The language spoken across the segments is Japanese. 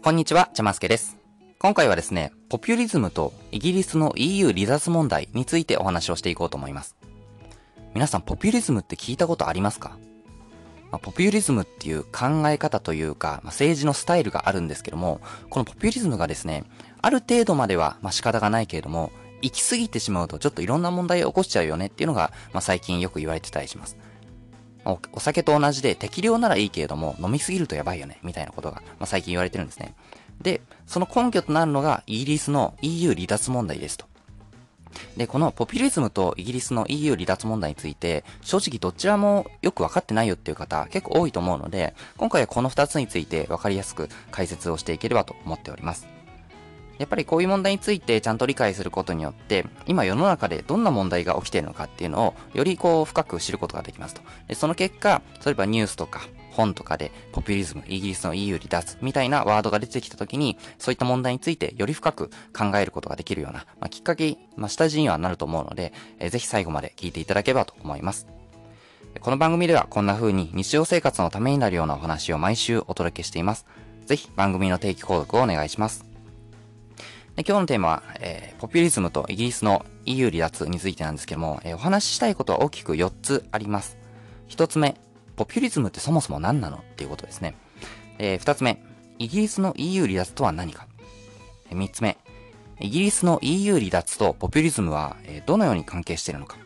こんにちは、ちゃますけです。今回はですね、ポピュリズムとイギリスの EU 離脱問題についてお話をしていこうと思います。皆さん、ポピュリズムって聞いたことありますか？まあ、ポピュリズムっていう考え方というか、まあ、政治のスタイルがあるんですけども、このポピュリズムがですね、ある程度までは、まあ、仕方がないけれども、行き過ぎてしまうとちょっといろんな問題を起こしちゃうよねっていうのが、まあ、最近よく言われてたりします。お酒と同じで適量ならいいけれども、飲みすぎるとやばいよね、みたいなことが、まあ、最近言われてるんですね。で、その根拠となるのがイギリスの EU 離脱問題ですと。で、このポピュリズムとイギリスの EU 離脱問題について、正直どちらもよくわかってないよっていう方結構多いと思うので、今回はこの2つについてわかりやすく解説をしていければと思っております。やっぱりこういう問題についてちゃんと理解することによって、今世の中でどんな問題が起きているのかっていうのを、よりこう深く知ることができますと。でその結果、例えばニュースとか本とかでポピュリズム、イギリスの EU 離脱みたいなワードが出てきた時に、そういった問題についてより深く考えることができるような、まあ、きっかけ、まあ、下地にはなると思うので、えー、ぜひ最後まで聞いていただければと思います。この番組ではこんな風に日常生活のためになるようなお話を毎週お届けしています。ぜひ番組の定期購読をお願いします。で今日のテーマは、えー、ポピュリズムとイギリスの EU 離脱についてなんですけども、えー、お話ししたいことは大きく4つあります。1つ目、ポピュリズムってそもそも何なのっていうことですね。えー、2つ目、イギリスの EU 離脱とは何か。え、3つ目、イギリスの EU 離脱とポピュリズムは、えー、どのように関係しているのか。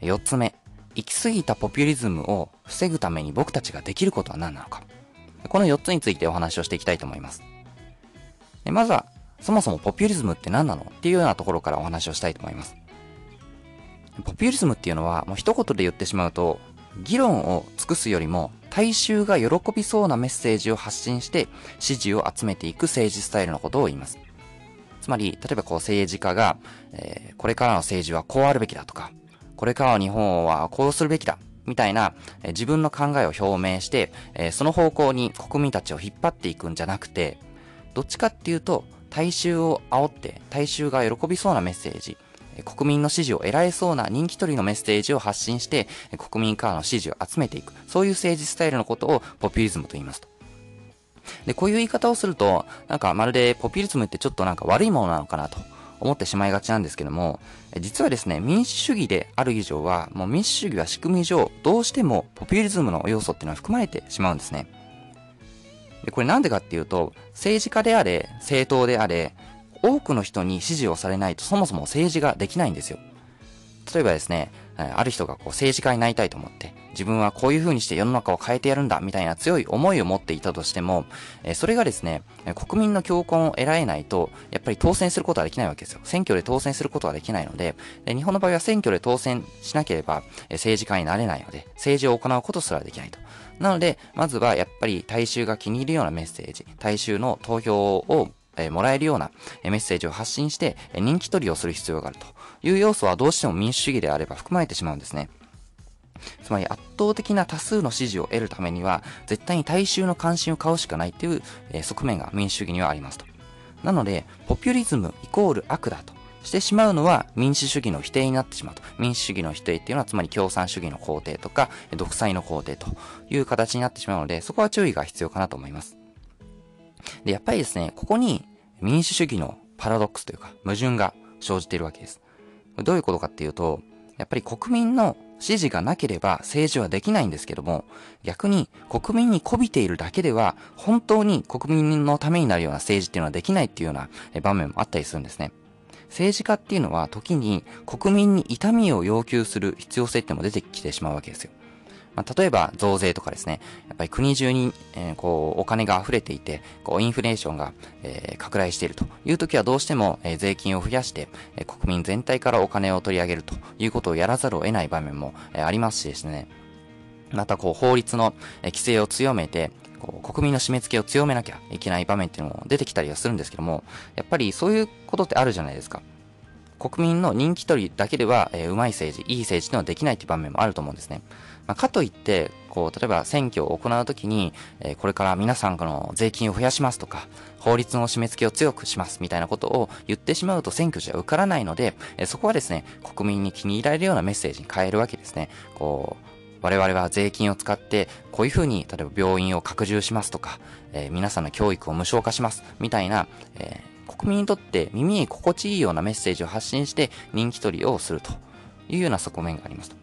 4つ目、行き過ぎたポピュリズムを防ぐために僕たちができることは何なのか。この4つについてお話をしていきたいと思います。まずは、そもそもポピュリズムって何なの？っていうようなところからお話をしたいと思います。ポピュリズムっていうのは、もう一言で言ってしまうと、議論を尽くすよりも、大衆が喜びそうなメッセージを発信して支持を集めていく政治スタイルのことを言います。つまり、例えばこう政治家が、えー、これからの政治はこうあるべきだとか、これからの日本はこうするべきだ、みたいな、えー、自分の考えを表明して、えー、その方向に国民たちを引っ張っていくんじゃなくて、どっちかっていうと、大衆を煽って、大衆が喜びそうなメッセージ、国民の支持を得られそうな人気取りのメッセージを発信して、国民からの支持を集めていく。そういう政治スタイルのことをポピュリズムと言いますと。で、こういう言い方をすると、なんかまるでポピュリズムってちょっとなんか悪いものなのかなと思ってしまいがちなんですけども、実はですね、民主主義である以上は、もう民主主義は仕組み上、どうしてもポピュリズムの要素っていうのは含まれてしまうんですね。で、これなんでかっていうと、政治家であれ、政党であれ、多くの人に支持をされないとそもそも政治ができないんですよ。例えばですね、ある人がこう政治家になりたいと思って、自分はこういう風にして世の中を変えてやるんだみたいな強い思いを持っていたとしても、それがですね、国民の共感を得られないと、やっぱり当選することはできないわけですよ。選挙で当選することはできないので、日本の場合は選挙で当選しなければ政治家になれないので、政治を行うことすらできないと。なので、まずはやっぱり大衆が気に入るようなメッセージ、大衆の投票をえもらえるようなメッセージを発信して人気取りをする必要があるという要素はどうしても民主主義であれば含まれてしまうんですね。つまり圧倒的な多数の支持を得るためには絶対に大衆の関心を買うしかないという、え側面が民主主義にはありますと。なので、ポピュリズムイコール悪だとしてしまうのは民主主義の否定になってしまうと。民主主義の否定っていうのはつまり共産主義の肯定とか独裁の肯定という形になってしまうので、そこは注意が必要かなと思います。で、やっぱりですね、ここに民主主義のパラドックスというか矛盾が生じているわけです。どういうことかっていうと、やっぱり国民の支持がなければ政治はできないんですけども、逆に国民に媚びているだけでは本当に国民のためになるような政治っていうのはできないっていうような場面もあったりするんですね。政治家っていうのは時に国民に痛みを要求する必要性っても出てきてしまうわけですよ。まあ、例えば増税とかですね、やっぱり国中に、えー、こう、お金が溢れていて、こう、インフレーションが、えー、拡大しているという時はどうしても、えー、税金を増やして、えー、国民全体からお金を取り上げるということをやらざるを得ない場面も、えー、ありますしですね、またこう、法律の、規制を強めて、こう国民の締め付けを強めなきゃいけない場面っていうのも出てきたりはするんですけども、やっぱりそういうことってあるじゃないですか。国民の人気取りだけでは、えー、うまい政治、いい政治っていうのはできないっていう場面もあると思うんですね。まあ、かといって、こう、例えば選挙を行うときに、えー、これから皆さんの税金を増やしますとか、法律の締め付けを強くしますみたいなことを言ってしまうと選挙じゃ受からないので、えー、そこはですね、国民に気に入られるようなメッセージに変えるわけですね。こう、我々は税金を使って、こういうふうに、例えば病院を拡充しますとか、えー、皆さんの教育を無償化します、みたいな、えー、国民にとって耳に心地いいようなメッセージを発信して人気取りをするというような側面がありますと。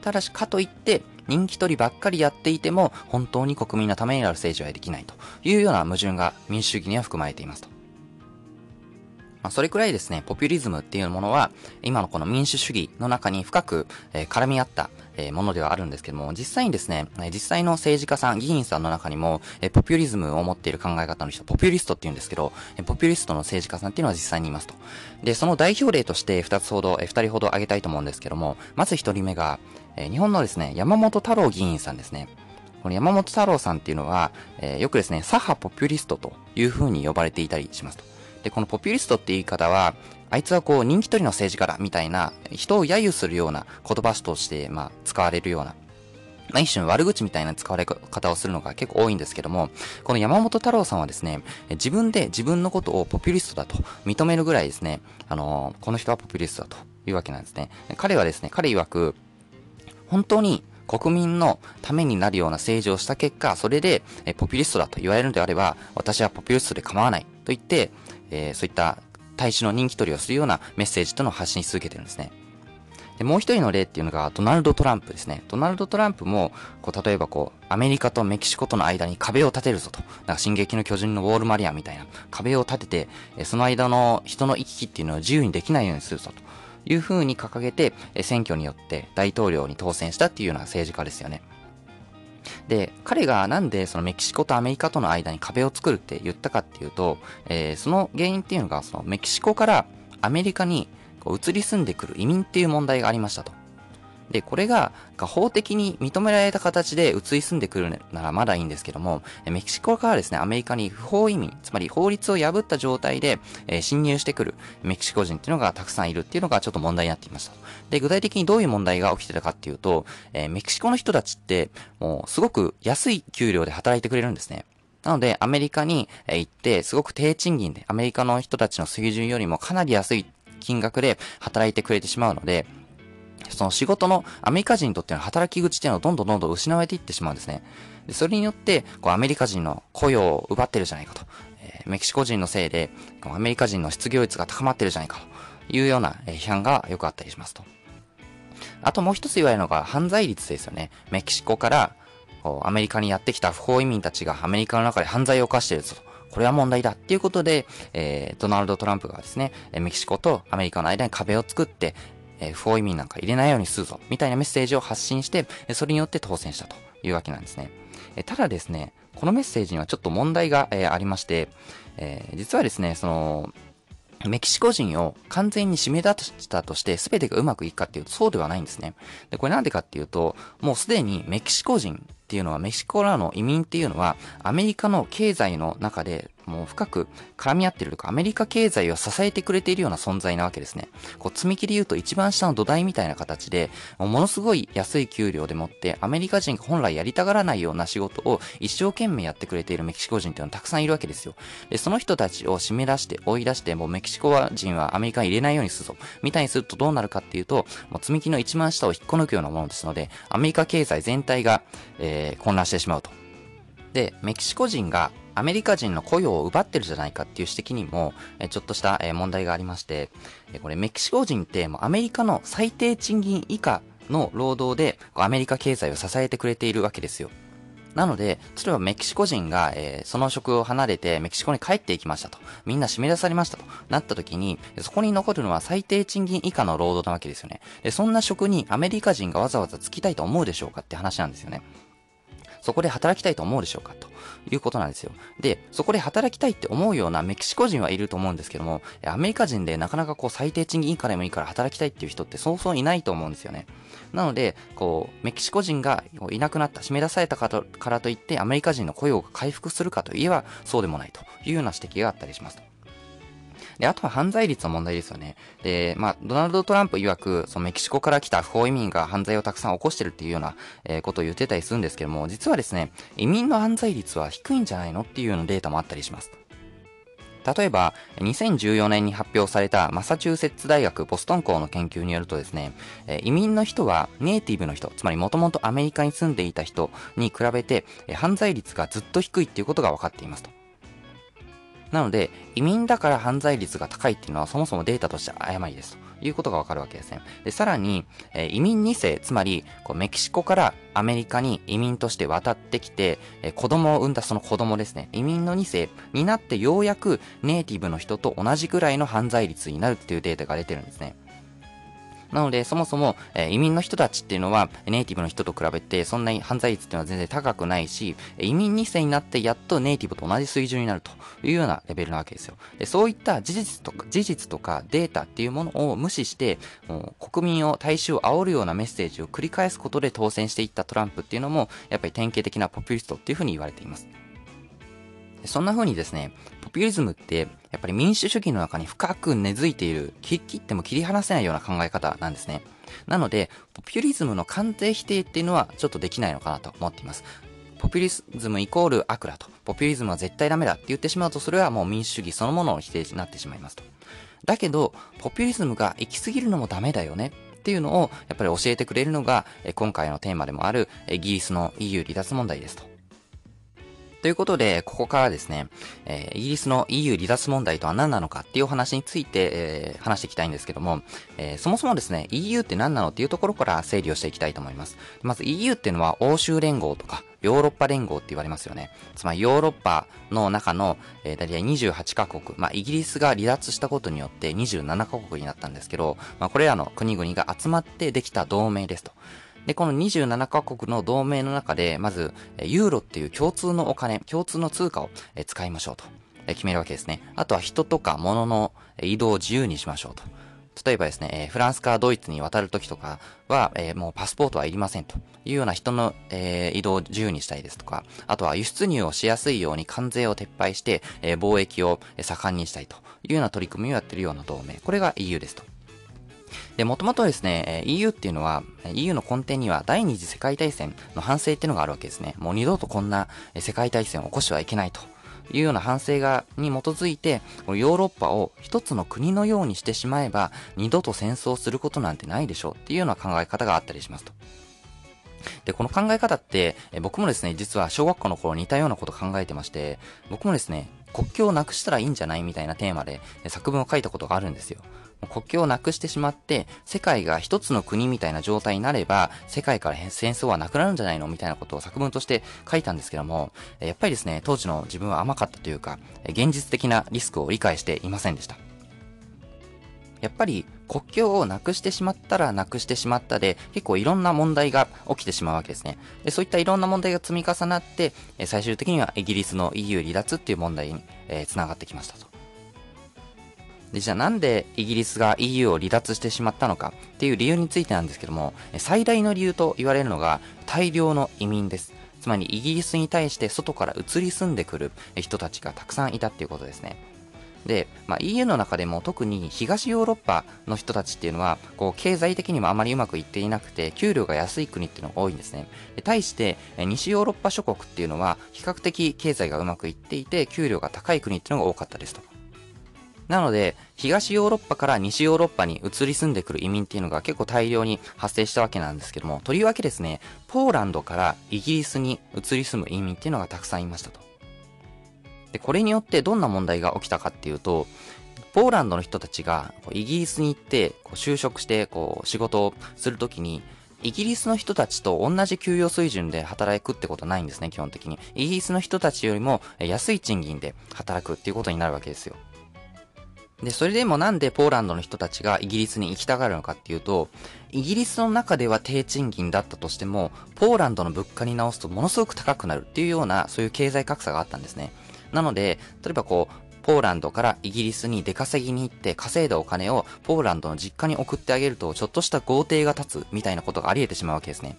ただし、かといって、人気取りばっかりやっていても、本当に国民のためになる政治はできないというような矛盾が民主主義には含まれていますと。まあ、それくらいですね、ポピュリズムっていうものは、今のこの民主主義の中に深く、えー、絡み合った、えー、ものではあるんですけども、実際にですね、実際の政治家さん、議員さんの中にも、えー、ポピュリズムを持っている考え方の人、ポピュリストって言うんですけど、えポピュリストの政治家さんっていうのは実際にいますと。で、その代表例として2つほど、え2人ほど挙げたいと思うんですけども、まず1人目が、え日本のですね、山本太郎議員さんですね。この山本太郎さんっていうのは、えよくですね、左派ポピュリストという風に呼ばれていたりしますと。で、このポピュリストって言い方は、あいつはこう人気取りの政治家だみたいな、人を揶揄するような言葉として、まあ、使われるような、まあ、一種悪口みたいな使われ方をするのが結構多いんですけども、この山本太郎さんはですね、自分で自分のことをポピュリストだと認めるぐらいですね、あのこの人はポピュリストだというわけなんですね。彼はですね、彼曰く、本当に国民のためになるような政治をした結果、それで、ポピュリストだと言われるのであれば、私はポピュリストで構わないと言って、えー、そういった大使の人気取りをするようなメッセージとの発信し続けてるんですね。で、もう一人の例っていうのが、ドナルド・トランプですね。ドナルド・トランプも、こう、例えばこう、アメリカとメキシコとの間に壁を立てるぞと。なんか、進撃の巨人のウォール・マリアみたいな壁を立てて、その間の人の行き来っていうのを自由にできないようにするぞというふうに掲げて、選挙によって大統領に当選したっていうような政治家ですよね。で、彼がなんでそのメキシコとアメリカとの間に壁を作るって言ったかっていうと、えー、その原因っていうのが、そのメキシコからアメリカにこう移り住んでくる移民っていう問題がありましたと。で、これが法的に認められた形で移り住んでくるならまだいいんですけども、メキシコからですね、アメリカに不法移民、つまり法律を破った状態で、え、侵入してくるメキシコ人っていうのがたくさんいるっていうのがちょっと問題になっていました。で、具体的にどういう問題が起きてたかっていうと、え、メキシコの人たちって、もうすごく安い給料で働いてくれるんですね。なので、アメリカに行って、すごく低賃金で、アメリカの人たちの水準よりもかなり安い金額で働いてくれてしまうので、その仕事のアメリカ人にとっての働き口っていうのはどんどんどんどん失われていってしまうんですね。でそれによって、こうアメリカ人の雇用を奪ってるじゃないかと。えー、メキシコ人のせいで、アメリカ人の失業率が高まってるじゃないかというような批判がよくあったりしますと。あともう一つ言われるのが犯罪率ですよね。メキシコからこうアメリカにやってきた不法移民たちがアメリカの中で犯罪を犯しているぞと。これは問題だっていうことで、えー、ドナルド・トランプがですね、メキシコとアメリカの間に壁を作って、え、不法移民なんか入れないようにするぞ、みたいなメッセージを発信して、それによって当選したというわけなんですね。えただですね、このメッセージにはちょっと問題が、え、ありまして、え、実はですね、その、メキシコ人を完全に締め出したとして全てがうまくいくかっていうとそうではないんですね。で、これなんでかっていうと、もうすでにメキシコ人っていうのは、メキシコらの移民っていうのは、アメリカの経済の中でもう深く絡み合ってるとか、アメリカ経済を支えてくれているような存在なわけですね。こう、積み木で言うと一番下の土台みたいな形で、ものすごい安い給料でもって、アメリカ人が本来やりたがらないような仕事を一生懸命やってくれているメキシコ人っていうのはたくさんいるわけですよ。で、その人たちを締め出して、追い出して、もうメキシコ人はアメリカに入れないようにするぞ。みたいにするとどうなるかっていうと、もう積み木の一番下を引っこ抜くようなものですので、アメリカ経済全体が、えー、混乱してしまうと。で、メキシコ人がアメリカ人の雇用を奪ってるじゃないかっていう指摘にも、えちょっとした、え問題がありまして、えこれメキシコ人ってもうアメリカの最低賃金以下の労働でアメリカ経済を支えてくれているわけですよ。なので、例えばメキシコ人が、えー、その職を離れてメキシコに帰っていきましたと。みんな締め出されましたと。なった時に、そこに残るのは最低賃金以下の労働なわけですよね。で、そんな職にアメリカ人がわざわざつきたいと思うでしょうかって話なんですよね。そこで働きたいと思うでしょうか？ということなんですよ。で、そこで働きたいって思うようなメキシコ人はいると思うんですけども、アメリカ人でなかなかこう最低賃金以下でもいいから働きたいっていう人ってそうそういないと思うんですよね。なので、こう、メキシコ人がいなくなった、締め出されたからといってアメリカ人の雇用が回復するかといえばそうでもないというような指摘があったりします。で、あとは犯罪率の問題ですよね。で、まあ、ドナルド・トランプ曰く、そのメキシコから来た不法移民が犯罪をたくさん起こしてるっていうような、えー、ことを言ってたりするんですけども、実はですね、移民の犯罪率は低いんじゃないのっていうようなデータもあったりします。例えば、2014年に発表されたマサチューセッツ大学ボストン校の研究によるとですね、移民の人はネイティブの人、つまりもともとアメリカに住んでいた人に比べて、犯罪率がずっと低いっていうことが分かっていますと。なので、移民だから犯罪率が高いっていうのはそもそもデータとして誤りですと。いうことがわかるわけですね。で、さらに、えー、移民2世、つまり、こうメキシコからアメリカに移民として渡ってきて、えー、子供を産んだその子供ですね。移民の2世になってようやくネイティブの人と同じくらいの犯罪率になるっていうデータが出てるんですね。なので、そもそも、えー、移民の人たちっていうのは、ネイティブの人と比べて、そんなに犯罪率っていうのは全然高くないし、移民2世になってやっとネイティブと同じ水準になるというようなレベルなわけですよ。でそういった事実とか、事実とかデータっていうものを無視して、もう国民を、大衆を煽るようなメッセージを繰り返すことで当選していったトランプっていうのも、やっぱり典型的なポピュリストっていうふうに言われています。そんな風にですね、ポピュリズムって、やっぱり民主主義の中に深く根付いている、切っても切り離せないような考え方なんですね。なので、ポピュリズムの完全否定っていうのはちょっとできないのかなと思っています。ポピュリズムイコール悪だと。ポピュリズムは絶対ダメだって言ってしまうと、それはもう民主主義そのものの否定になってしまいますと。だけど、ポピュリズムが行き過ぎるのもダメだよねっていうのを、やっぱり教えてくれるのが、今回のテーマでもある、イギリスの EU 離脱問題ですと。ということで、ここからですね、えー、イギリスの EU 離脱問題とは何なのかっていうお話について、えー、話していきたいんですけども、えー、そもそもですね、EU って何なのっていうところから整理をしていきたいと思います。まず EU っていうのは欧州連合とか、ヨーロッパ連合って言われますよね。つまりヨーロッパの中の、えー、大体28カ国、まあ、イギリスが離脱したことによって27カ国になったんですけど、まあ、これらの国々が集まってできた同盟ですと。で、この27カ国の同盟の中で、まず、ユーロっていう共通のお金、共通の通貨を使いましょうと決めるわけですね。あとは人とか物の移動を自由にしましょうと。例えばですね、フランスからドイツに渡るときとかは、え、もうパスポートはいりませんというような人の、え、移動を自由にしたいですとか、あとは輸出入をしやすいように関税を撤廃して、え、貿易を盛んにしたいというような取り組みをやっているような同盟。これが EU ですと。で、もともとですね、EU っていうのは、EU の根底には第二次世界大戦の反省っていうのがあるわけですね。もう二度とこんな世界大戦を起こしてはいけないと。いうような反省が、に基づいて、ヨーロッパを一つの国のようにしてしまえば、二度と戦争することなんてないでしょうっていうような考え方があったりしますと。で、この考え方って、僕もですね、実は小学校の頃似たようなこと考えてまして、僕もですね、国境をなくしたらいいんじゃないみたいなテーマで作文を書いたことがあるんですよ。国境をなくしてしまって、世界が一つの国みたいな状態になれば、世界から戦争はなくなるんじゃないのみたいなことを作文として書いたんですけども、やっぱりですね、当時の自分は甘かったというか、現実的なリスクを理解していませんでした。やっぱり国境をなくしてしまったらなくしてしまったで、結構いろんな問題が起きてしまうわけですね。でそういったいろんな問題が積み重なって、最終的にはイギリスの EU 離脱っていう問題に、えー、つながってきましたと。で、じゃあなんでイギリスが EU を離脱してしまったのかっていう理由についてなんですけども、最大の理由と言われるのが大量の移民です。つまりイギリスに対して外から移り住んでくる人たちがたくさんいたっていうことですね。で、まあ、EU の中でも特に東ヨーロッパの人たちっていうのは、こう、経済的にもあまりうまくいっていなくて、給料が安い国っていうのが多いんですね。で対して、西ヨーロッパ諸国っていうのは、比較的経済がうまくいっていて、給料が高い国っていうのが多かったですと。なので、東ヨーロッパから西ヨーロッパに移り住んでくる移民っていうのが結構大量に発生したわけなんですけども、とりわけですね、ポーランドからイギリスに移り住む移民っていうのがたくさんいましたと。で、これによってどんな問題が起きたかっていうと、ポーランドの人たちがイギリスに行ってこう就職してこう仕事をするときに、イギリスの人たちと同じ給与水準で働くってことないんですね、基本的に。イギリスの人たちよりも安い賃金で働くっていうことになるわけですよ。で、それでもなんでポーランドの人たちがイギリスに行きたがるのかっていうと、イギリスの中では低賃金だったとしても、ポーランドの物価に直すとものすごく高くなるっていうような、そういう経済格差があったんですね。なので、例えばこう、ポーランドからイギリスに出稼ぎに行って稼いだお金をポーランドの実家に送ってあげると、ちょっとした豪邸が立つみたいなことがあり得てしまうわけですね。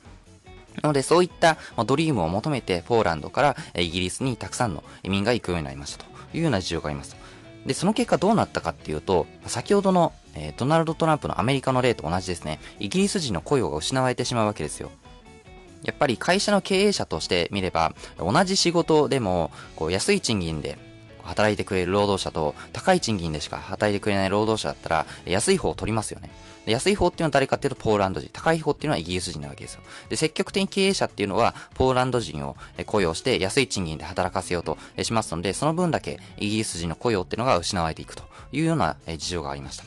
なので、そういったドリームを求めて、ポーランドからイギリスにたくさんの移民が行くようになりましたというような事情があります。で、その結果どうなったかっていうと、先ほどの、えー、ドナルド・トランプのアメリカの例と同じですね。イギリス人の雇用が失われてしまうわけですよ。やっぱり会社の経営者として見れば、同じ仕事でも、こう、安い賃金で、働いてくれる労働者と、高い賃金でしか働いてくれない労働者だったら、安い方を取りますよね。で安い方っていうのは誰かっていうとポーランド人。高い方っていうのはイギリス人なわけですよ。で、積極的に経営者っていうのは、ポーランド人を雇用して安い賃金で働かせようとしますので、その分だけイギリス人の雇用っていうのが失われていくというような事情がありました。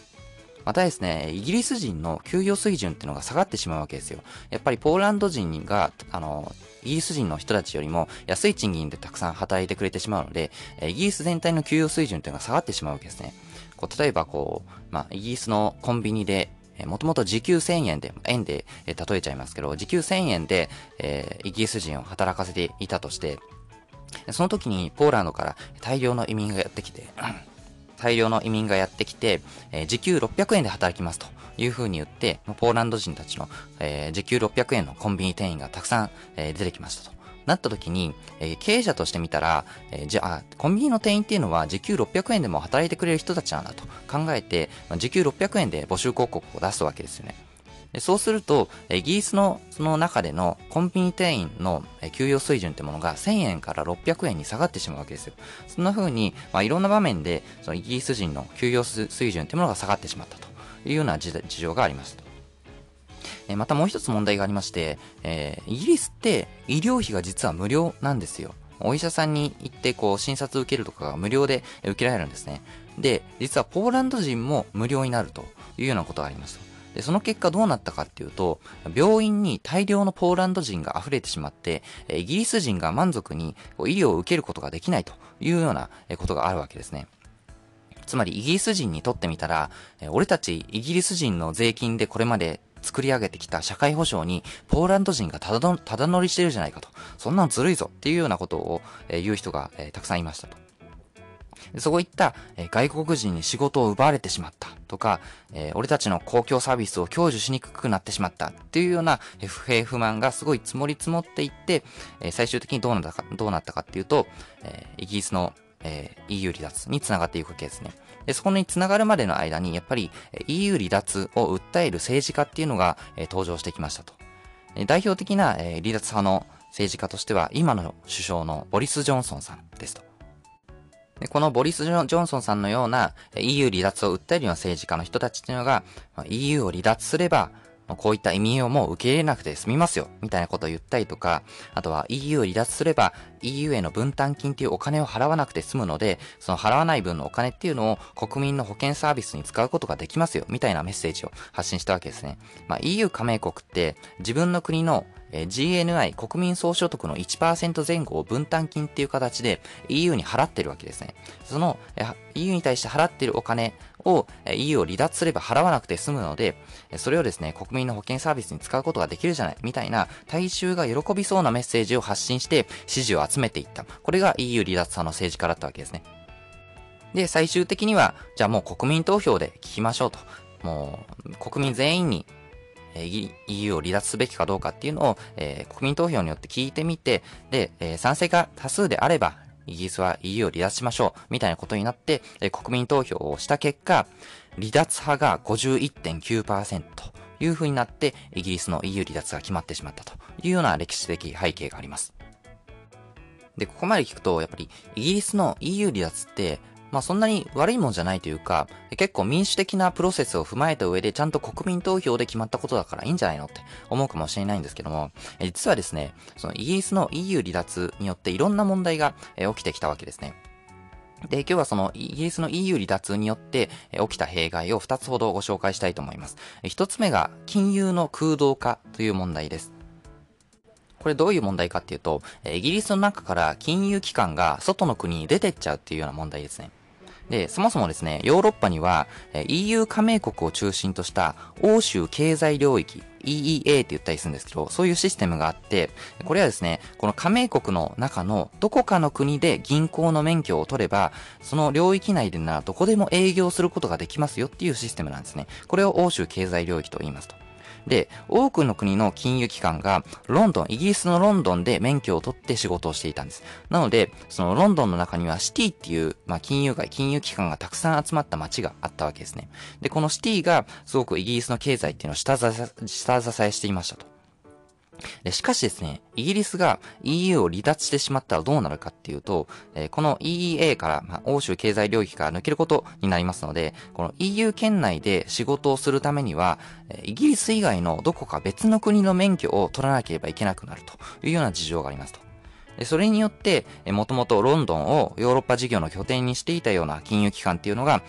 またですね、イギリス人の給与水準っていうのが下がってしまうわけですよ。やっぱりポーランド人が、あの、イギリス人の人たちよりも安い賃金でたくさん働いてくれてしまうので、イギリス全体の給与水準っていうのが下がってしまうわけですね。こう例えばこう、まあ、イギリスのコンビニでもともと時給1000円で、円で、え例えちゃいますけど、時給1000円で、えー、イギリス人を働かせていたとして、その時にポーランドから大量の移民がやってきて、大量の移民がやってきて、えー、時給600円で働きますという風に言って、ポーランド人たちの、えー、時給600円のコンビニ店員がたくさん、えー、出てきましたと。なった時に、えー、経営者としてみたら、えー、じゃあ、コンビニの店員っていうのは時給600円でも働いてくれる人たちなんだと考えて、まあ、時給600円で募集広告を出すわけですよね。そうすると、イギリスのその中でのコンビニ店員の給与水準ってものが1000円から600円に下がってしまうわけですよ。そんな風に、まあ、いろんな場面で、そのイギリス人の給与水準ってものが下がってしまったというような事情があります。えまたもう一つ問題がありまして、えー、イギリスって医療費が実は無料なんですよ。お医者さんに行ってこう診察受けるとかが無料で受けられるんですね。で、実はポーランド人も無料になるというようなことがあります。で、その結果どうなったかっていうと、病院に大量のポーランド人が溢れてしまって、イギリス人が満足に医療を受けることができないというようなことがあるわけですね。つまりイギリス人にとってみたら、俺たちイギリス人の税金でこれまで作り上げてきた社会保障に、ポーランド人がただただ乗りしてるじゃないかと。そんなのずるいぞっていうようなことを、え、言う人が、え、たくさんいましたと。そういった、え、外国人に仕事を奪われてしまったとか、え、俺たちの公共サービスを享受しにくくなってしまったっていうような不平不満がすごい積もり積もっていって、え、最終的にどうなったか、どうなったかっていうと、え、イギリスの、えー、EU 離脱につながっていくわけですね。で、そこに繋がるまでの間に、やっぱり EU 離脱を訴える政治家っていうのが、え登場してきましたと。代表的な、え離脱派の政治家としては、今の首相のボリス・ジョンソンさんですと。でこのボリス・ジョンソンさんのような EU 離脱を訴えるような政治家の人たちっていうのが、EU を離脱すれば、こういった移民をもう受け入れなくて済みますよ、みたいなことを言ったりとか、あとは EU を離脱すれば EU への分担金っていうお金を払わなくて済むので、その払わない分のお金っていうのを国民の保険サービスに使うことができますよ、みたいなメッセージを発信したわけですね。まあ、EU 加盟国って自分の国の GNI 国民総所得の1%前後を分担金っていう形で EU に払ってるわけですね。その EU に対して払ってるお金を EU を離脱すれば払わなくて済むので、それをですね、国民の保険サービスに使うことができるじゃない、みたいな大衆が喜びそうなメッセージを発信して支持を集めていった。これが EU 離脱派の政治家だったわけですね。で、最終的には、じゃあもう国民投票で聞きましょうと。もう、国民全員にえ EU を離脱すべきかどうかっていうのを、えー、国民投票によって聞いてみて、で、えー、賛成が多数であれば、イギリスは EU を離脱しましょう、みたいなことになって、えー、国民投票をした結果、離脱派が51.9%という風になって、イギリスの EU 離脱が決まってしまったというような歴史的背景があります。で、ここまで聞くと、やっぱりイギリスの EU 離脱って、まあそんなに悪いもんじゃないというか、結構民主的なプロセスを踏まえた上でちゃんと国民投票で決まったことだからいいんじゃないのって思うかもしれないんですけども、実はですね、そのイギリスの EU 離脱によっていろんな問題が起きてきたわけですね。で、今日はそのイギリスの EU 離脱によって起きた弊害を2つほどご紹介したいと思います。1つ目が金融の空洞化という問題です。これどういう問題かっていうと、イギリスの中から金融機関が外の国に出てっちゃうっていうような問題ですね。で、そもそもですね、ヨーロッパには EU 加盟国を中心とした欧州経済領域、EEA って言ったりするんですけど、そういうシステムがあって、これはですね、この加盟国の中のどこかの国で銀行の免許を取れば、その領域内でならどこでも営業することができますよっていうシステムなんですね。これを欧州経済領域と言いますと。で、多くの国の金融機関が、ロンドン、イギリスのロンドンで免許を取って仕事をしていたんです。なので、そのロンドンの中にはシティっていう、まあ、金融街、金融機関がたくさん集まった街があったわけですね。で、このシティが、すごくイギリスの経済っていうのを下支えしていましたと。でしかしですね、イギリスが EU を離脱してしまったらどうなるかっていうと、えー、この EEA から、まあ、欧州経済領域から抜けることになりますので、この EU 圏内で仕事をするためには、イギリス以外のどこか別の国の免許を取らなければいけなくなるというような事情がありますと。それによって、もともとロンドンをヨーロッパ事業の拠点にしていたような金融機関っていうのが、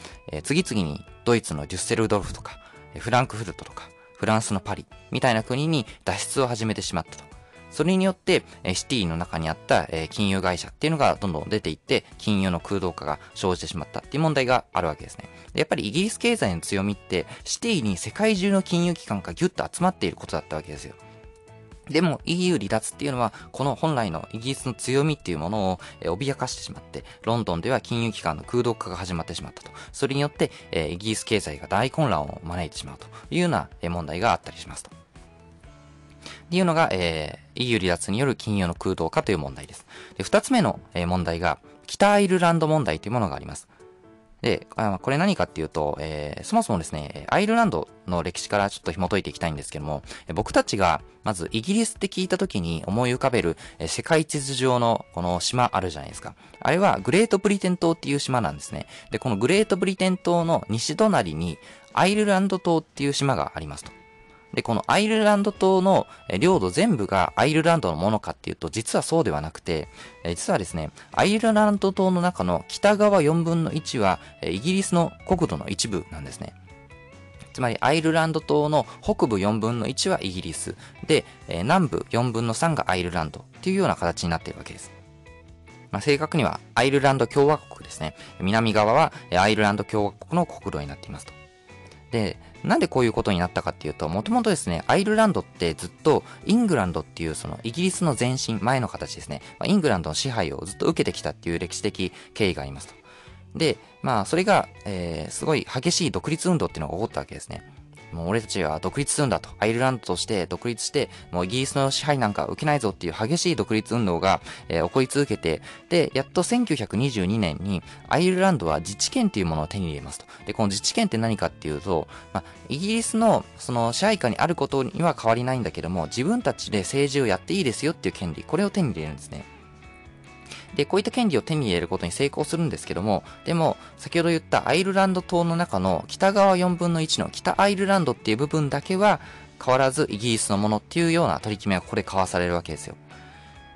次々にドイツのデュッセルドルフとか、フランクフルトとか、フランスのパリみたいな国に脱出を始めてしまったと。それによって、シティの中にあった金融会社っていうのがどんどん出ていって、金融の空洞化が生じてしまったっていう問題があるわけですね。やっぱりイギリス経済の強みって、シティに世界中の金融機関がギュッと集まっていることだったわけですよ。でも EU 離脱っていうのは、この本来のイギリスの強みっていうものを、脅かしてしまって、ロンドンでは金融機関の空洞化が始まってしまったと。それによって、イギリス経済が大混乱を招いてしまうというような、問題があったりしますと。っていうのが、えー、EU 離脱による金融の空洞化という問題です。で、二つ目の、問題が、北アイルランド問題というものがあります。で、あこれ何かっていうと、えー、そもそもですね、アイルランドの歴史からちょっと紐解いていきたいんですけども、僕たちがまずイギリスって聞いた時に思い浮かべる世界地図上のこの島あるじゃないですか。あれはグレートブリテン島っていう島なんですね。で、このグレートブリテン島の西隣にアイルランド島っていう島がありますと。で、このアイルランド島の領土全部がアイルランドのものかっていうと、実はそうではなくて、実はですね、アイルランド島の中の北側4分の1は、イギリスの国土の一部なんですね。つまりアイルランド島の北部4分の1はイギリス。で、南部4分の3がアイルランドっていうような形になっているわけです。まあ、正確にはアイルランド共和国ですね。南側はアイルランド共和国の国土になっていますと。で、なんでこういうことになったかっていうと、もともとですね、アイルランドってずっとイングランドっていうそのイギリスの前身、前の形ですね、ま、イングランドの支配をずっと受けてきたっていう歴史的経緯がありますと。で、まあ、それが、えー、すごい激しい独立運動っていうのが起こったわけですね。もう俺たちは独立するんだと。アイルランドとして独立して、もうイギリスの支配なんか受けないぞっていう激しい独立運動が、えー、起こり続けて、で、やっと1922年にアイルランドは自治権っていうものを手に入れますと。で、この自治権って何かっていうと、まあ、イギリスのその支配下にあることには変わりないんだけども、自分たちで政治をやっていいですよっていう権利、これを手に入れるんですね。で、こういった権利を手に入れることに成功するんですけども、でも、先ほど言ったアイルランド島の中の北側4分の1の北アイルランドっていう部分だけは変わらずイギリスのものっていうような取り決めがここで交わされるわけですよ。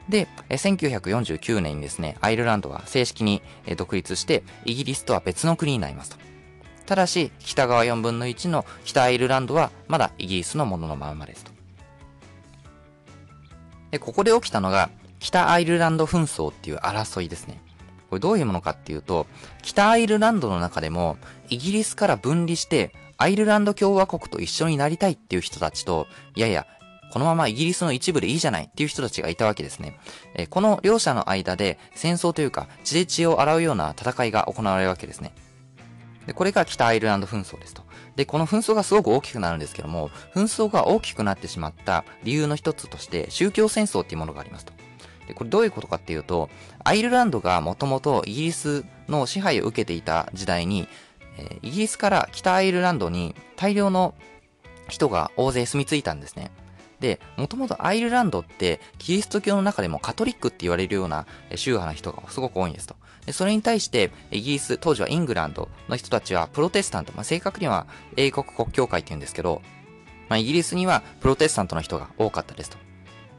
で、1949年にですね、アイルランドは正式に独立して、イギリスとは別の国になりますと。ただし、北側4分の1の北アイルランドはまだイギリスのもののままですと。で、ここで起きたのが、北アイルランド紛争っていう争いですね。これどういうものかっていうと、北アイルランドの中でも、イギリスから分離して、アイルランド共和国と一緒になりたいっていう人たちと、いやいや、このままイギリスの一部でいいじゃないっていう人たちがいたわけですね。えこの両者の間で戦争というか血で血を洗うような戦いが行われるわけですね。で、これが北アイルランド紛争ですと。で、この紛争がすごく大きくなるんですけども、紛争が大きくなってしまった理由の一つとして宗教戦争っていうものがありますと。で、これどういうことかっていうと、アイルランドがもともとイギリスの支配を受けていた時代に、え、イギリスから北アイルランドに大量の人が大勢住み着いたんですね。で、もともとアイルランドってキリスト教の中でもカトリックって言われるような宗派の人がすごく多いんですと。でそれに対してイギリス、当時はイングランドの人たちはプロテスタント、まあ、正確には英国国教会って言うんですけど、まあ、イギリスにはプロテスタントの人が多かったですと。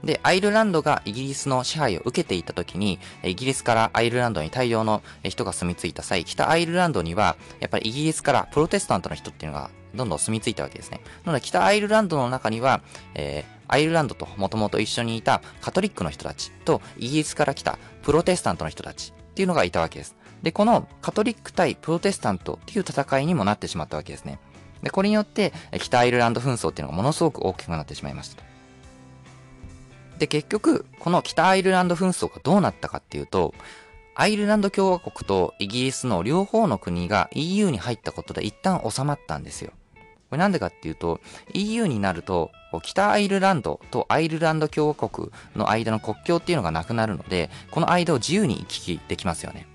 で、アイルランドがイギリスの支配を受けていた時に、イギリスからアイルランドに大量の人が住み着いた際、北アイルランドには、やっぱりイギリスからプロテスタントの人っていうのがどんどん住み着いたわけですね。なので、北アイルランドの中には、えー、アイルランドともともと一緒にいたカトリックの人たちと、イギリスから来たプロテスタントの人たちっていうのがいたわけです。で、このカトリック対プロテスタントっていう戦いにもなってしまったわけですね。で、これによって、北アイルランド紛争っていうのがものすごく大きくなってしまいました。で、結局、この北アイルランド紛争がどうなったかっていうと、アイルランド共和国とイギリスの両方の国が EU に入ったことで一旦収まったんですよ。これなんでかっていうと、EU になると、北アイルランドとアイルランド共和国の間の国境っていうのがなくなるので、この間を自由に行き来できますよね。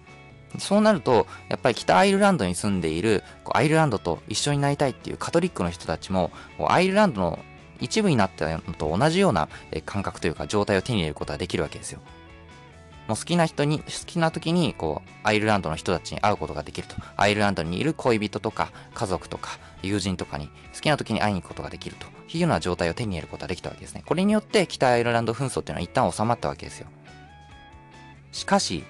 そうなると、やっぱり北アイルランドに住んでいる、アイルランドと一緒になりたいっていうカトリックの人たちも、アイルランドの一部になったのと同じような感覚というか状態を手に入れることができるわけですよ。もう好きな人に、好きな時に、こう、アイルランドの人たちに会うことができると。アイルランドにいる恋人とか、家族とか、友人とかに、好きな時に会いに行くことができるというような状態を手に入れることができたわけですね。これによって、北アイルランド紛争っていうのは一旦収まったわけですよ。しかし、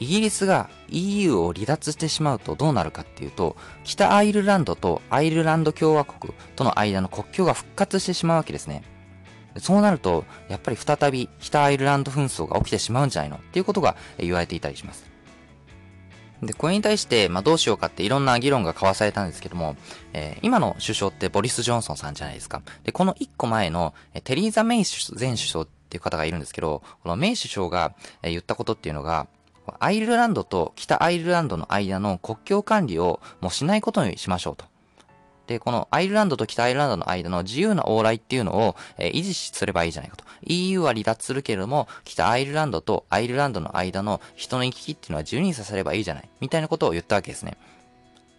イギリスが EU を離脱してしまうとどうなるかっていうと、北アイルランドとアイルランド共和国との間の国境が復活してしまうわけですね。そうなると、やっぱり再び北アイルランド紛争が起きてしまうんじゃないの？っていうことが言われていたりします。で、これに対して、まあ、どうしようかっていろんな議論が交わされたんですけども、えー、今の首相ってボリス・ジョンソンさんじゃないですか。で、この一個前の、テリーザ・メイ前首相っていう方がいるんですけど、このメイ首相が言ったことっていうのが、アイルランドと北アイルランドの間の国境管理をもうしないことにしましょうと。で、このアイルランドと北アイルランドの間の自由な往来っていうのを、えー、維持すればいいじゃないかと。EU は離脱するけれども、北アイルランドとアイルランドの間の人の行き来っていうのは自由にさせればいいじゃない。みたいなことを言ったわけですね。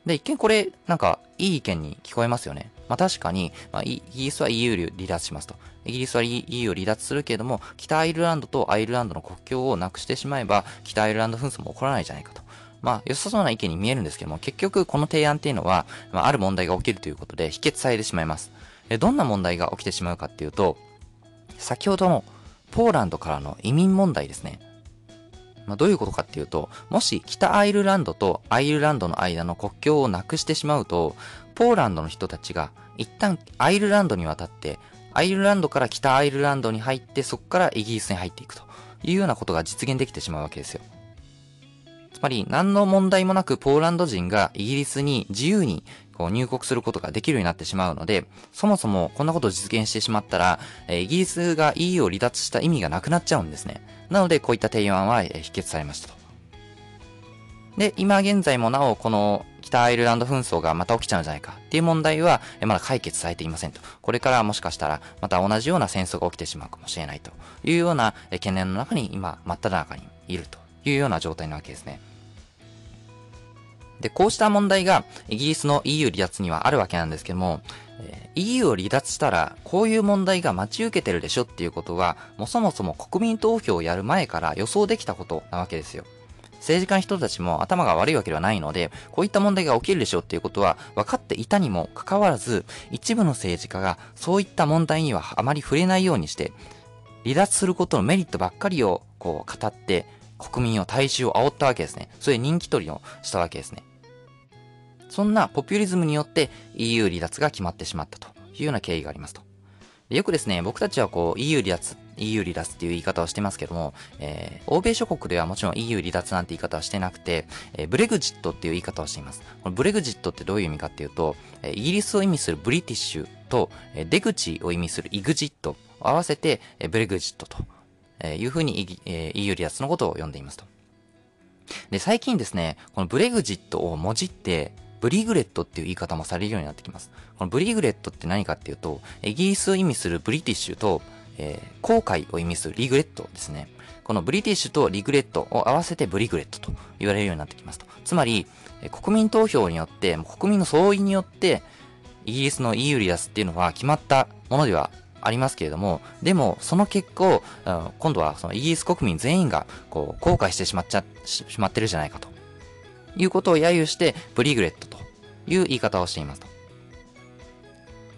で、一見これ、なんか、いい意見に聞こえますよね。まあ確かに、まあ、イギリスは EU 離脱しますと。イギリスは EU を離脱するけれども、北アイルランドとアイルランドの国境をなくしてしまえば、北アイルランド紛争も起こらないじゃないかと。まあ、良さそうな意見に見えるんですけども、結局この提案っていうのは、まあ、ある問題が起きるということで否決されてしまいます。えどんな問題が起きてしまうかっていうと、先ほどのポーランドからの移民問題ですね。まあ、どういうことかっていうと、もし北アイルランドとアイルランドの間の国境をなくしてしまうと、ポーランドの人たちが一旦アイルランドに渡って、アイルランドから北アイルランドに入って、そこからイギリスに入っていくというようなことが実現できてしまうわけですよ。つまり、何の問題もなくポーランド人がイギリスに自由にこう入国することができるようになってしまうので、そもそもこんなことを実現してしまったら、えイギリスが EU を離脱した意味がなくなっちゃうんですね。なので、こういった提案は、え否決されましたと。で、今現在もなお、この北アイルランド紛争がまた起きちゃうんじゃないかっていう問題は、まだ解決されていませんと。これからもしかしたら、また同じような戦争が起きてしまうかもしれないというような懸念の中に今、真っ只中にいるというような状態なわけですね。で、こうした問題がイギリスの EU 離脱にはあるわけなんですけども、え EU を離脱したら、こういう問題が待ち受けてるでしょっていうことは、もうそもそも国民投票をやる前から予想できたことなわけですよ。政治家の人たちも頭が悪いわけではないので、こういった問題が起きるでしょうっていうことは分かっていたにもかかわらず、一部の政治家がそういった問題にはあまり触れないようにして、離脱することのメリットばっかりをこう語って、国民を大衆を煽ったわけですね。それで人気取りをしたわけですね。そんなポピュリズムによって EU 離脱が決まってしまったというような経緯がありますと。よくですね、僕たちはこう EU 離脱、EU 離脱っていう言い方をしてますけども、えー、欧米諸国ではもちろん EU 離脱なんて言い方はしてなくて、えー、ブレグジットっていう言い方をしています。このブレグジットってどういう意味かっていうと、えーイギリスを意味するブリティッシュと、えー出口を意味するイグジットを合わせて、えーブレグジットとえいうふうに、えー EU 離脱のことを呼んでいますと。で、最近ですね、このブレグジットをもじって、 Bregretっていう言い方もされるようになってきます。この Bregretって何かっていうと、イギリスを意味する British と、えー、後悔を意味する regret ですね。この British と regret を合わせて Bregret と言われるようになってきますと。つまり、国民投票によって、国民の総意によって、イギリスの EU 離脱っていうのは決まったものではありますけれども、でも、その結果を、今度はそのイギリス国民全員が、こう、後悔してしまっちゃ、しまってるじゃないかと。いうことを揶揄して、ブリグレットという言い方をしていますと。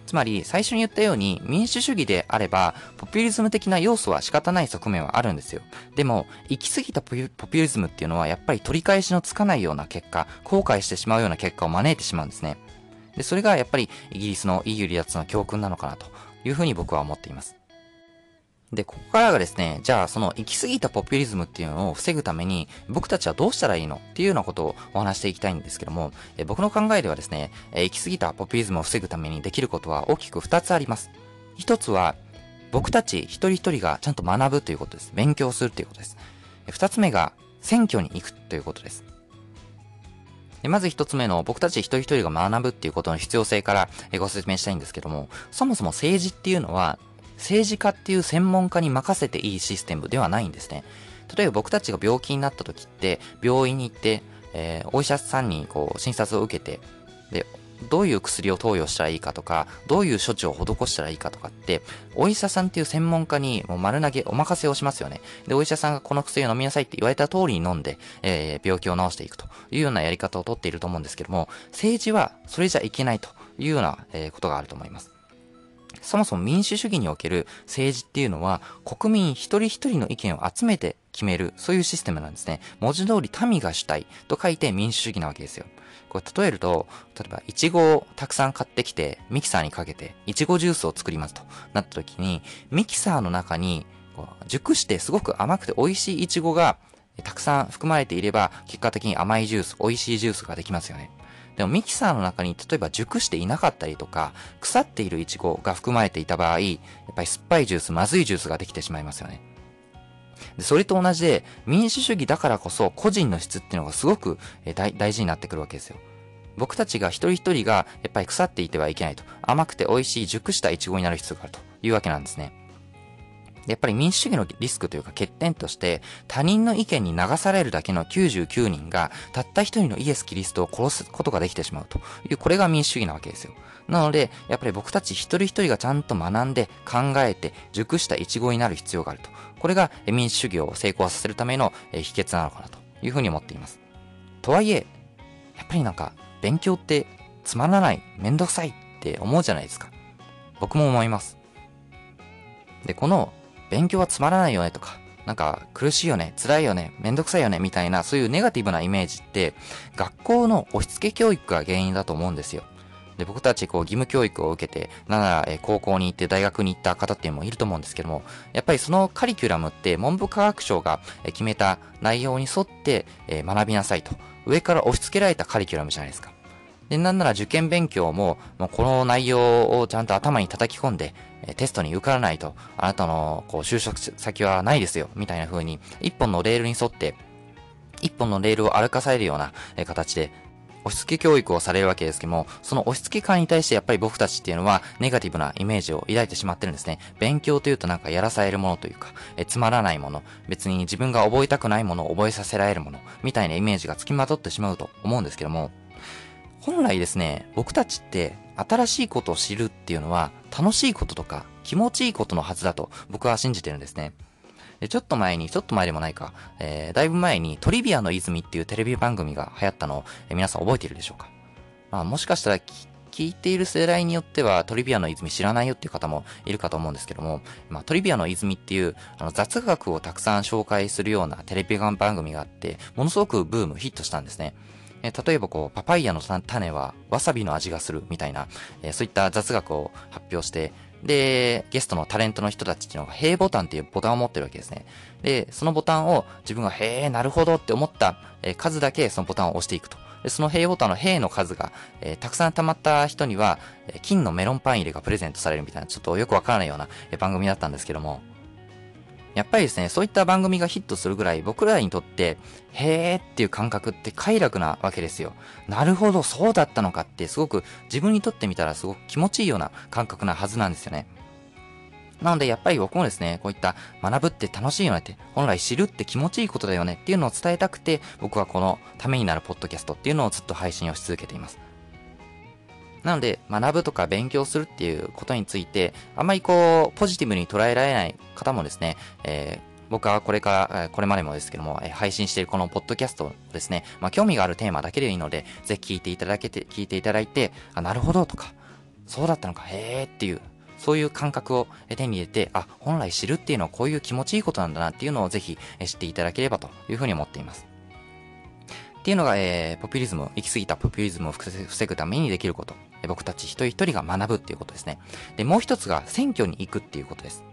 つまり、最初に言ったように、民主主義であれば、ポピュリズム的な要素は仕方ない側面はあるんですよ。でも、行き過ぎたポピュリズムっていうのは、やっぱり取り返しのつかないような結果、後悔してしまうような結果を招いてしまうんですね。で、それがやっぱりイギリスの EU 離脱の教訓なのかなというふうに僕は思っています。で、ここからがですね、じゃあその行き過ぎたポピュリズムっていうのを防ぐために僕たちはどうしたらいいのっていうようなことをお話していきたいんですけども、え僕の考えではですね、え行き過ぎたポピュリズムを防ぐためにできることは大きく2つあります。1つは、僕たち一人一人がちゃんと学ぶということです。勉強するということです。2つ目が、選挙に行くということです。まず一つ目の僕たち一人一人が学ぶっていうことの必要性からご説明したいんですけども、そもそも政治っていうのは政治家っていう専門家に任せていいシステムではないんですね。例えば僕たちが病気になった時って病院に行って、えー、お医者さんにこう診察を受けて、で、どういう薬を投与したらいいかとか、どういう処置を施したらいいかとかって、お医者さんっていう専門家にもう丸投げ、お任せをしますよね。で、お医者さんがこの薬を飲みなさいって言われた通りに飲んで、えー、病気を治していくというようなやり方をとっていると思うんですけども、政治はそれじゃいけないというような、えー、ことがあると思います。そもそも民主主義における政治っていうのは、国民一人一人の意見を集めて決める、そういうシステムなんですね。文字通り民が主体と書いて民主主義なわけですよ。これ例えると、例えば、いちごをたくさん買ってきて、ミキサーにかけて、いちごジュースを作りますとなった時に、ミキサーの中に、熟してすごく甘くて美味しいいちごがたくさん含まれていれば、結果的に甘いジュース、美味しいジュースができますよね。でもミキサーの中に例えば熟していなかったりとか、腐っているイチゴが含まれていた場合、やっぱり酸っぱいジュース、まずいジュースができてしまいますよね。でそれと同じで、民主主義だからこそ個人の質っていうのがすごく大大事になってくるわけですよ。僕たちが一人一人がやっぱり腐っていてはいけないと。甘くて美味しい熟したイチゴになる必要があるというわけなんですね。やっぱり民主主義のリスクというか欠点として、他人の意見に流されるだけの99人が、たった一人のイエス・キリストを殺すことができてしまうという、これが民主主義なわけですよ。なので、やっぱり僕たち一人一人がちゃんと学んで、考えて、熟したイチゴになる必要があると。これが民主主義を成功させるための秘訣なのかなというふうに思っています。とはいえ、やっぱりなんか、勉強ってつまらない、めんどくさいって思うじゃないですか。僕も思います。で、この勉強はつまらないよねとか、なんか苦しいよね、辛いよね、めんどくさいよね、みたいな、そういうネガティブなイメージって、学校の押し付け教育が原因だと思うんですよ。で、僕たちこう義務教育を受けて、なんなら、え高校に行って大学に行った方っていうのもいると思うんですけども、やっぱりそのカリキュラムって文部科学省が決めた内容に沿って、え学びなさいと。上から押し付けられたカリキュラムじゃないですか。で、なんなら受験勉強も、もうこの内容をちゃんと頭に叩き込んで、テストに受からないと、あなたのこう就職先はないですよ、みたいな風に、一本のレールに沿って、一本のレールを歩かされるような形で、押し付け教育をされるわけですけども、その押し付け感に対してやっぱり僕たちっていうのはネガティブなイメージを抱いてしまってるんですね。勉強というとなんかやらされるものというか、えつまらないもの、別に自分が覚えたくないものを覚えさせられるもの、みたいなイメージがつきまとってしまうと思うんですけども、本来ですね、僕たちって新しいことを知るっていうのは楽しいこととか気持ちいいことのはずだと僕は信じてるんですね。でちょっと前に、ちょっと前でもないか、えー、だいぶ前にトリビアの泉っていうテレビ番組が流行ったのを、えー、皆さん覚えているでしょうか？まあもしかしたら聞いている世代によってはトリビアの泉知らないよっていう方もいるかと思うんですけども、まあ、トリビアの泉っていうあの雑学をたくさん紹介するようなテレビ番組があって、ものすごくブーム、ヒットしたんですね。え例えばこう、パパイヤの種はわさびの味がするみたいな、えそういった雑学を発表して、で、ゲストのタレントの人たちっていうのが、へボタンっていうボタンを持ってるわけですね。で、そのボタンを自分が、へえ、なるほどって思った数だけそのボタンを押していくと。で、そのへボタンのへの数が、えー、たくさん溜まった人には、金のメロンパン入れがプレゼントされるみたいな、ちょっとよくわからないような番組だったんですけども、やっぱりですね、そういった番組がヒットするぐらい僕らにとって、へーっていう感覚って快楽なわけですよ。なるほど、そうだったのかってすごく自分にとってみたらすごく気持ちいいような感覚なはずなんですよね。なのでやっぱり僕もですね、こういった学ぶって楽しいよねって、本来知るって気持ちいいことだよねっていうのを伝えたくて、僕はこのためになるポッドキャストっていうのをずっと配信をし続けています。なので、学ぶとか勉強するっていうことについて、あんまりこう、ポジティブに捉えられない方もですね、えー僕はこれから、これまでもですけども、配信しているこのポッドキャストですね、まあ、興味があるテーマだけでいいので、ぜひ聞いていただけて、聞いていただいて、あ、なるほどとか、そうだったのか、へーっていう、そういう感覚を手に入れて、あ、本来知るっていうのはこういう気持ちいいことなんだなっていうのをぜひ知っていただければというふうに思っています。っていうのが、えー、ポピュリズム、行き過ぎたポピュリズムを防ぐためにできること。僕たち一人一人が学ぶっていうことですね。で、もう一つが選挙に行くっていうことです。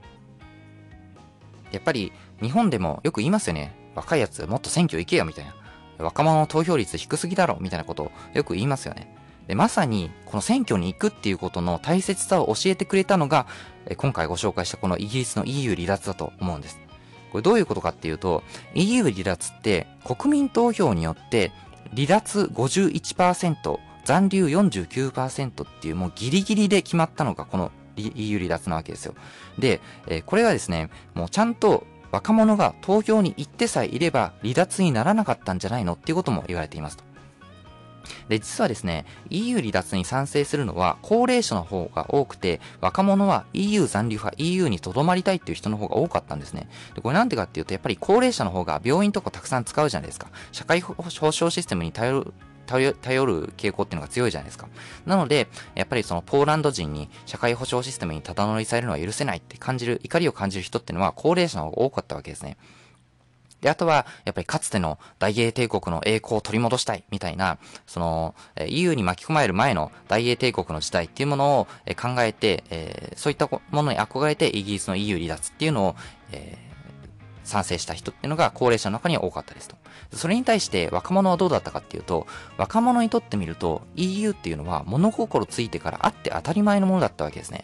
やっぱり日本でもよく言いますよね。若いやつもっと選挙行けよみたいな。若者の投票率低すぎだろみたいなことをよく言いますよね。で、まさにこの選挙に行くっていうことの大切さを教えてくれたのが、今回ご紹介したこのイギリスの EU 離脱だと思うんです。これどういうことかっていうと、EU 離脱って国民投票によって離脱51%、残留49%っていうもうギリギリで決まったのがこの EU 離脱なわけですよ。で、えー、これがですね、もうちゃんと若者が投票に行ってさえいれば離脱にならなかったんじゃないの？っていうことも言われていますと。で、実はですね、EU 離脱に賛成するのは高齢者の方が多くて、若者は EU 残留派、EU に留まりたいっていう人の方が多かったんですね。で、これなんでかっていうと、やっぱり高齢者の方が病院とかたくさん使うじゃないですか。社会保障システムに頼る頼る傾向っていうのが強いじゃないですか。なので、やっぱりそのポーランド人に社会保障システムにただ乗りされるのは許せないって感じる、怒りを感じる人っていうのは高齢者の方が多かったわけですね。で、あとは、やっぱりかつての大英帝国の栄光を取り戻したい、みたいな、その、EU に巻き込まれる前の大英帝国の時代っていうものを考えて、えー、そういったものに憧れてイギリスの EU 離脱っていうのを、えー、賛成した人っていうのが高齢者の中には多かったですと。それに対して若者はどうだったかっていうと、若者にとってみると EU っていうのは物心ついてからあって当たり前のものだったわけですね。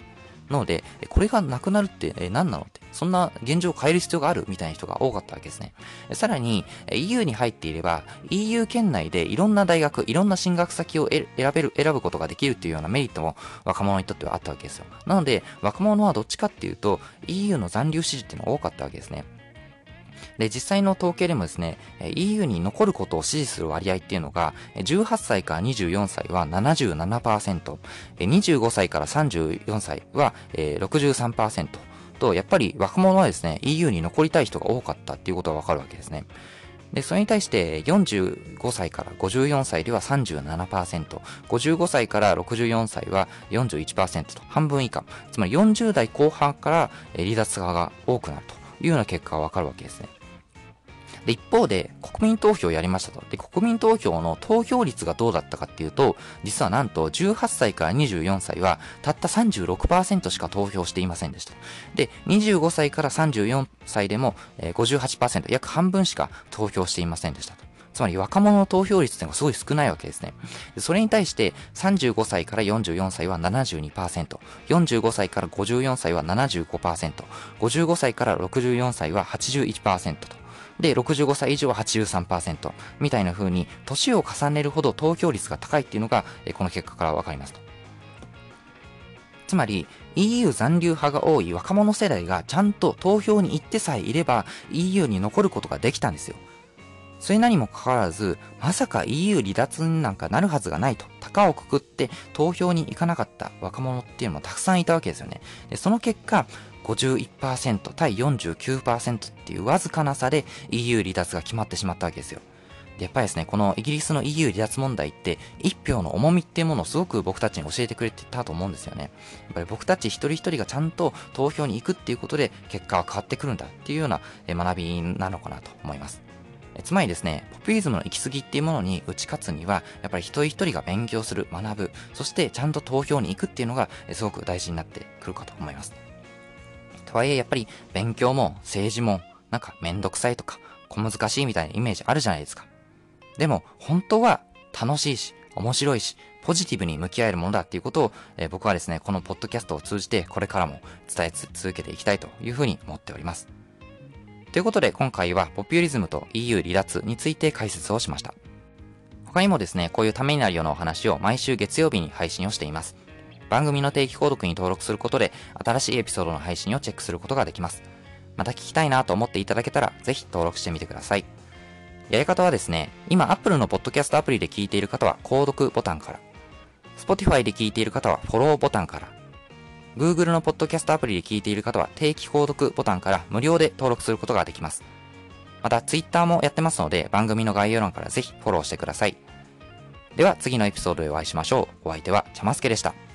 なので、これがなくなるって、何なのって、そんな現状を変える必要があるみたいな人が多かったわけですね。さらに、EU に入っていれば、EU 圏内でいろんな大学、いろんな進学先を選べる、選ぶことができるっていうようなメリットも若者にとってはあったわけですよ。なので、若者はどっちかっていうと、EU の残留支持っていうのが多かったわけですね。で、実際の統計でもですね、EU に残ることを支持する割合っていうのが、18歳から24歳は77%、25歳から34歳は63%と、やっぱり若者はですね、EU に残りたい人が多かったっていうことがわかるわけですね。で、それに対して45歳から54歳では37%、55歳から64歳は41%と半分以下、つまり40代後半から離脱側が多くなるというような結果がわかるわけですね。で、一方で、国民投票をやりましたと。で、国民投票の投票率がどうだったかっていうと、実はなんと18歳から24歳は、たった36%しか投票していませんでした。で、25歳から34歳でも、えー、58%、約半分しか投票していませんでしたと。つまり若者の投票率っていうのがすごい少ないわけですね。それに対して35歳から44歳は72%、45歳から54歳は75%、55歳から64歳は81%と。で、65歳以上は83%みたいな風に、年を重ねるほど投票率が高いっていうのが、この結果からわかりますと。つまり、EU 残留派が多い若者世代がちゃんと投票に行ってさえいれば EU に残ることができたんですよ。それなにもかかわらず、まさか EU 離脱になんかなるはずがないと、高をくくって投票に行かなかった若者っていうのもたくさんいたわけですよね。でその結果、51%対49%っていうわずかな差で EU 離脱が決まってしまったわけですよ。やっぱりですね、このイギリスの EU 離脱問題って一票の重みっていうものをすごく僕たちに教えてくれてたと思うんですよね。やっぱり僕たち一人一人がちゃんと投票に行くっていうことで結果は変わってくるんだっていうような学びなのかなと思います。つまりですね、ポピュリズムの行き過ぎっていうものに打ち勝つには、やっぱり一人一人が勉強する、学ぶ、そしてちゃんと投票に行くっていうのがすごく大事になってくるかと思います。とはいえ、やっぱり勉強も政治もなんかめんどくさいとか小難しいみたいなイメージあるじゃないですか。でも本当は楽しいし、面白いし、ポジティブに向き合えるものだっていうことを、えー、僕はですね、このポッドキャストを通じてこれからも伝え続けていきたいというふうに思っております。ということで今回はポピュリズムと EU 離脱について解説をしました。他にもですね、こういうためになるようなお話を毎週月曜日に配信をしています。番組の定期購読に登録することで、新しいエピソードの配信をチェックすることができます。また聞きたいなと思っていただけたら、ぜひ登録してみてください。やり方はですね、今 Apple のポッドキャストアプリで聞いている方は、購読ボタンから。Spotify で聞いている方は、フォローボタンから。Google のポッドキャストアプリで聞いている方は、定期購読ボタンから無料で登録することができます。また、Twitter もやってますので、番組の概要欄からぜひフォローしてください。では、次のエピソードでお会いしましょう。お相手は、ちゃますけでした。